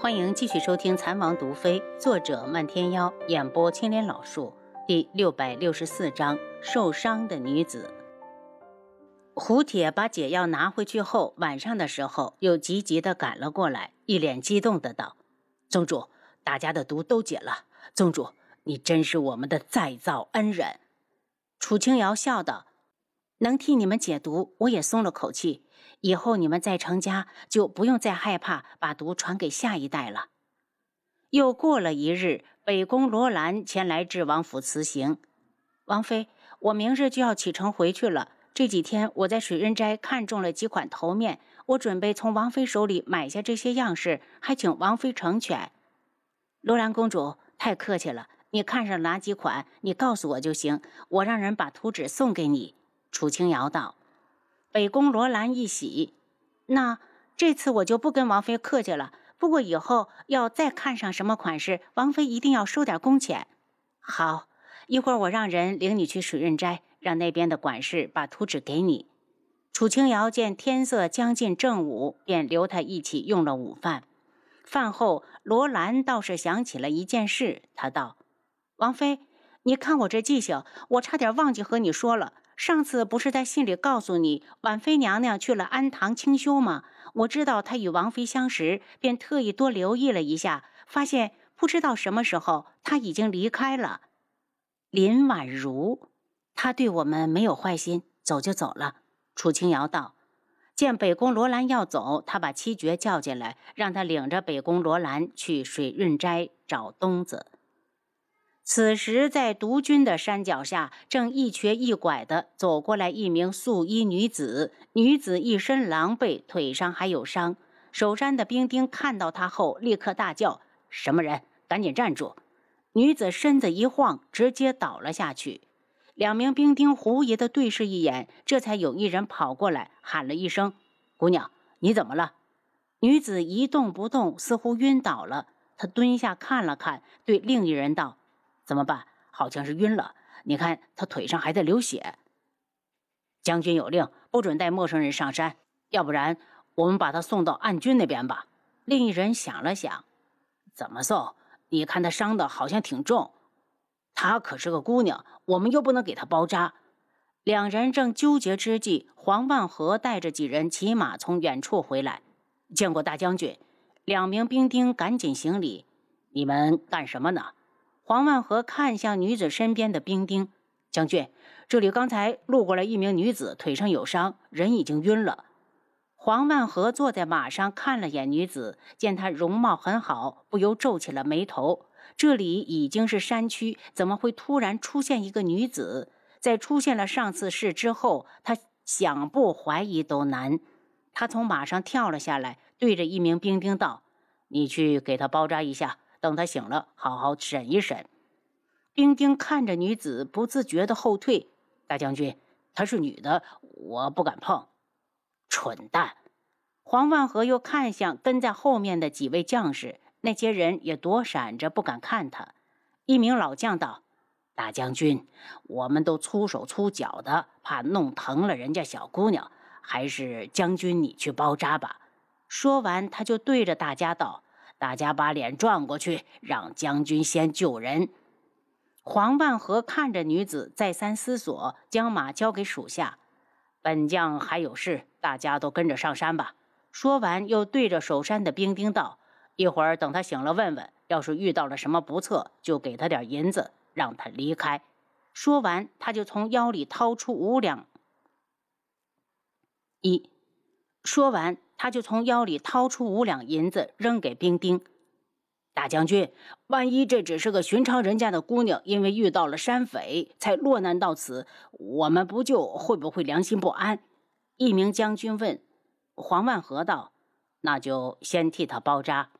欢迎继续收听《残王毒妃》，作者漫天妖，演播青莲老树，第六百六十四章：受伤的女子。胡铁把解药拿回去后，晚上的时候又急急地赶了过来，一脸激动的道：“宗主，大家的毒都解了，宗主，你真是我们的再造恩人。”楚清瑶笑道。能替你们解毒，我也松了口气。以后你们再成家，就不用再害怕把毒传给下一代了。又过了一日，北宫罗兰前来智王府辞行。王妃，我明日就要启程回去了。这几天我在水润斋看中了几款头面，我准备从王妃手里买下这些样式，还请王妃成全。罗兰公主太客气了，你看上哪几款，你告诉我就行，我让人把图纸送给你。楚清瑶道：“北宫罗兰一喜，那这次我就不跟王妃客气了。不过以后要再看上什么款式，王妃一定要收点工钱。好，一会儿我让人领你去水润斋，让那边的管事把图纸给你。”楚清瑶见天色将近正午，便留他一起用了午饭。饭后，罗兰倒是想起了一件事，他道：“王妃，你看我这记性，我差点忘记和你说了。”上次不是在信里告诉你婉妃娘娘去了安堂清修吗？我知道她与王妃相识，便特意多留意了一下，发现不知道什么时候她已经离开了。林婉如，她对我们没有坏心，走就走了。楚清瑶道：“见北宫罗兰要走，他把七绝叫进来，让他领着北宫罗兰去水润斋找东子。”此时，在毒军的山脚下，正一瘸一拐地走过来一名素衣女子。女子一身狼狈，腿上还有伤。守山的兵丁看到她后，立刻大叫：“什么人？赶紧站住！”女子身子一晃，直接倒了下去。两名兵丁狐疑地对视一眼，这才有一人跑过来喊了一声：“姑娘，你怎么了？”女子一动不动，似乎晕倒了。她蹲下看了看，对另一人道。怎么办？好像是晕了。你看他腿上还在流血。将军有令，不准带陌生人上山，要不然我们把他送到暗军那边吧。另一人想了想，怎么送？你看他伤的好像挺重，她可是个姑娘，我们又不能给她包扎。两人正纠结之际，黄万和带着几人骑马从远处回来，见过大将军。两名兵丁赶紧行礼：“你们干什么呢？”黄万和看向女子身边的兵丁将军，这里刚才路过了一名女子，腿上有伤，人已经晕了。黄万和坐在马上看了眼女子，见她容貌很好，不由皱起了眉头。这里已经是山区，怎么会突然出现一个女子？在出现了上次事之后，他想不怀疑都难。他从马上跳了下来，对着一名兵丁道：“你去给她包扎一下。”等他醒了，好好审一审。兵丁看着女子，不自觉的后退。大将军，她是女的，我不敢碰。蠢蛋！黄万和又看向跟在后面的几位将士，那些人也躲闪着，不敢看他。一名老将道：“大将军，我们都粗手粗脚的，怕弄疼了人家小姑娘，还是将军你去包扎吧。”说完，他就对着大家道。大家把脸转过去，让将军先救人。黄万和看着女子，再三思索，将马交给属下。本将还有事，大家都跟着上山吧。说完，又对着守山的兵丁道：“一会儿等他醒了，问问，要是遇到了什么不测，就给他点银子，让他离开。”说完，他就从腰里掏出五两一。说完。他就从腰里掏出五两银子扔给兵丁。大将军，万一这只是个寻常人家的姑娘，因为遇到了山匪才落难到此，我们不救会不会良心不安？一名将军问。黄万和道：“那就先替他包扎。”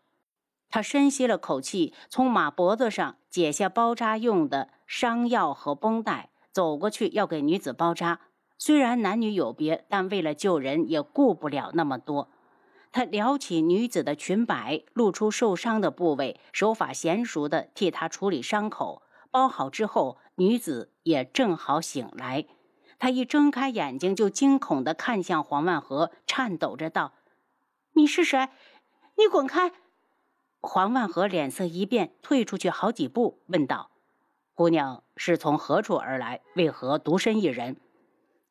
他深吸了口气，从马脖子上解下包扎用的伤药和绷带，走过去要给女子包扎。虽然男女有别，但为了救人也顾不了那么多。他撩起女子的裙摆，露出受伤的部位，手法娴熟地替她处理伤口。包好之后，女子也正好醒来。他一睁开眼睛，就惊恐地看向黄万和，颤抖着道：“你是谁？你滚开！”黄万和脸色一变，退出去好几步，问道：“姑娘是从何处而来？为何独身一人？”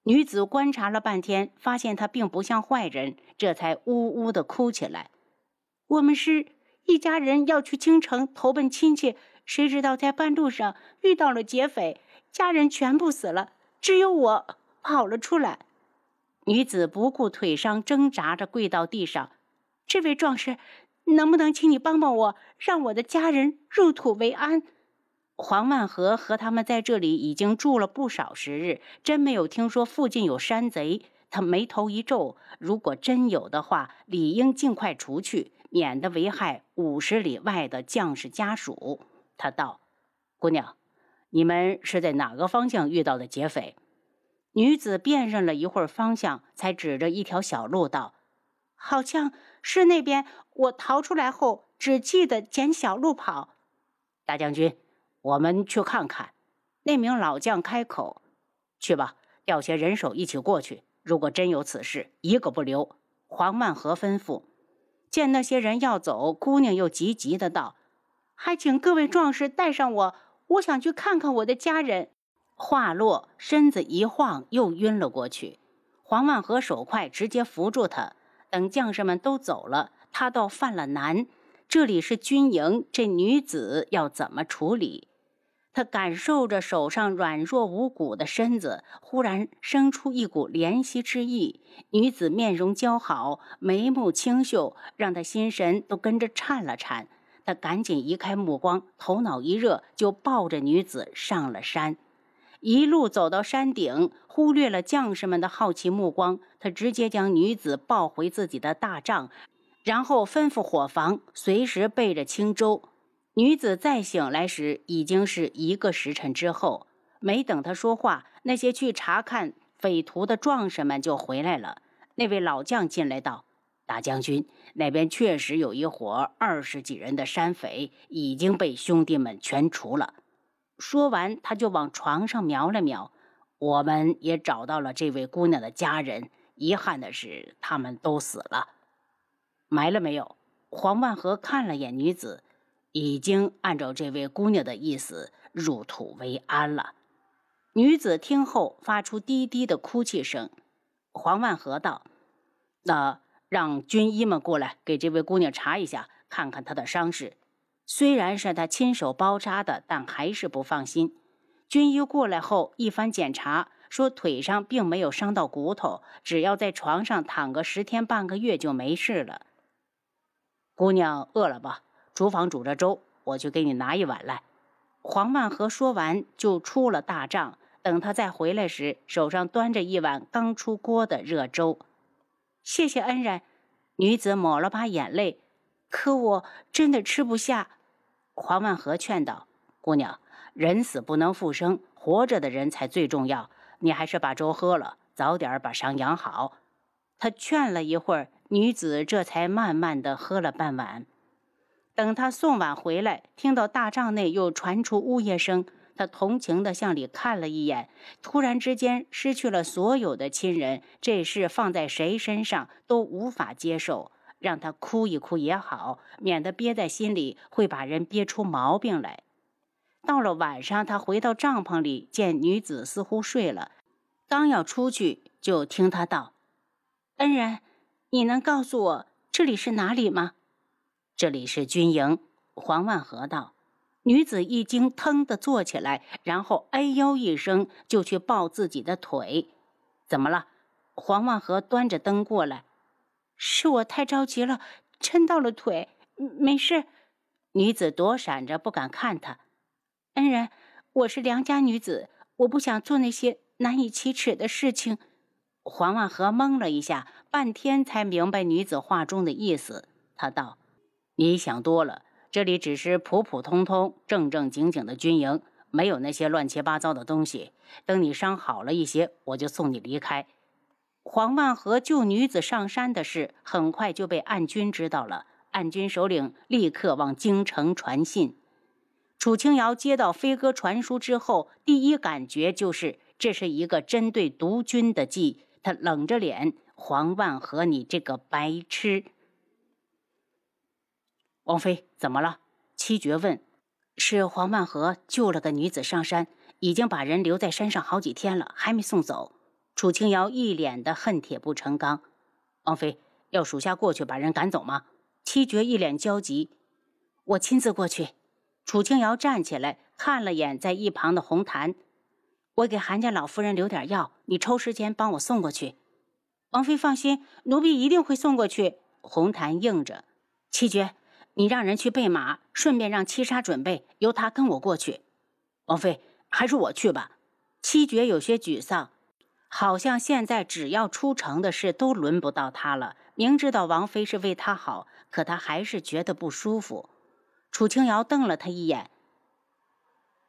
女子观察了半天，发现他并不像坏人，这才呜呜的哭起来。我们是一家人，要去京城投奔亲戚，谁知道在半路上遇到了劫匪，家人全部死了，只有我跑了出来。女子不顾腿伤，挣扎着跪到地上：“这位壮士。”能不能请你帮帮我，让我的家人入土为安？黄万和和他们在这里已经住了不少时日，真没有听说附近有山贼。他眉头一皱，如果真有的话，理应尽快除去，免得危害五十里外的将士家属。他道：“姑娘，你们是在哪个方向遇到的劫匪？”女子辨认了一会儿方向，才指着一条小路道。好像是那边。我逃出来后，只记得捡小路跑。大将军，我们去看看。那名老将开口：“去吧，调些人手一起过去。如果真有此事，一个不留。”黄万和吩咐。见那些人要走，姑娘又急急的道：“还请各位壮士带上我，我想去看看我的家人。”话落，身子一晃，又晕了过去。黄万和手快，直接扶住他。等将士们都走了，他倒犯了难。这里是军营，这女子要怎么处理？他感受着手上软弱无骨的身子，忽然生出一股怜惜之意。女子面容姣好，眉目清秀，让他心神都跟着颤了颤。他赶紧移开目光，头脑一热，就抱着女子上了山。一路走到山顶，忽略了将士们的好奇目光，他直接将女子抱回自己的大帐，然后吩咐伙房随时备着清粥。女子再醒来时，已经是一个时辰之后。没等他说话，那些去查看匪徒的壮士们就回来了。那位老将进来道：“大将军，那边确实有一伙二十几人的山匪，已经被兄弟们全除了。”说完，他就往床上瞄了瞄。我们也找到了这位姑娘的家人，遗憾的是，他们都死了。埋了没有？黄万和看了眼女子，已经按照这位姑娘的意思入土为安了。女子听后发出低低的哭泣声。黄万和道：“那让军医们过来给这位姑娘查一下，看看她的伤势。”虽然是他亲手包扎的，但还是不放心。军医过来后一番检查，说腿上并没有伤到骨头，只要在床上躺个十天半个月就没事了。姑娘饿了吧？厨房煮着粥，我去给你拿一碗来。黄万和说完就出了大帐，等他再回来时，手上端着一碗刚出锅的热粥。谢谢恩人。女子抹了把眼泪，可我真的吃不下。黄万和劝道：“姑娘，人死不能复生，活着的人才最重要。你还是把粥喝了，早点把伤养好。”他劝了一会儿，女子这才慢慢的喝了半碗。等他送碗回来，听到大帐内又传出呜咽声，他同情的向里看了一眼，突然之间失去了所有的亲人，这事放在谁身上都无法接受。让他哭一哭也好，免得憋在心里会把人憋出毛病来。到了晚上，他回到帐篷里，见女子似乎睡了，刚要出去，就听他道：“恩人，你能告诉我这里是哪里吗？”“这里是军营。”黄万和道。女子一惊，腾地坐起来，然后哎呦一声，就去抱自己的腿。“怎么了？”黄万和端着灯过来。是我太着急了，抻到了腿。没事。女子躲闪着，不敢看他。恩人，我是良家女子，我不想做那些难以启齿的事情。黄万和懵了一下，半天才明白女子话中的意思。他道：“你想多了，这里只是普普通通、正正经经的军营，没有那些乱七八糟的东西。等你伤好了一些，我就送你离开。”黄万和救女子上山的事，很快就被暗军知道了。暗军首领立刻往京城传信。楚清瑶接到飞鸽传书之后，第一感觉就是这是一个针对毒军的计。他冷着脸：“黄万和，你这个白痴！”王妃怎么了？七绝问。是黄万和救了个女子上山，已经把人留在山上好几天了，还没送走。楚清瑶一脸的恨铁不成钢。王妃要属下过去把人赶走吗？七绝一脸焦急。我亲自过去。楚清瑶站起来，看了眼在一旁的红檀。我给韩家老夫人留点药，你抽时间帮我送过去。王妃放心，奴婢一定会送过去。红檀应着。七绝。你让人去备马，顺便让七杀准备，由他跟我过去。王妃，还是我去吧。七绝有些沮丧，好像现在只要出城的事都轮不到他了。明知道王妃是为他好，可他还是觉得不舒服。楚清瑶瞪了他一眼：“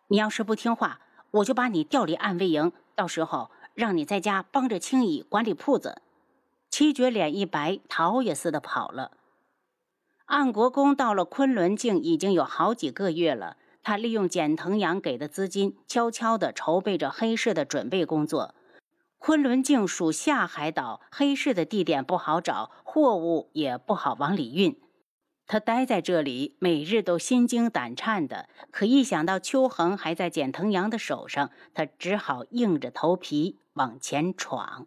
你要是不听话，我就把你调离暗卫营，到时候让你在家帮着青姨管理铺子。”七绝脸一白，逃也似的跑了。安国公到了昆仑镜已经有好几个月了，他利用简腾阳给的资金，悄悄地筹备着黑市的准备工作。昆仑镜属下海岛，黑市的地点不好找，货物也不好往里运。他待在这里，每日都心惊胆颤的。可一想到秋恒还在简腾阳的手上，他只好硬着头皮往前闯。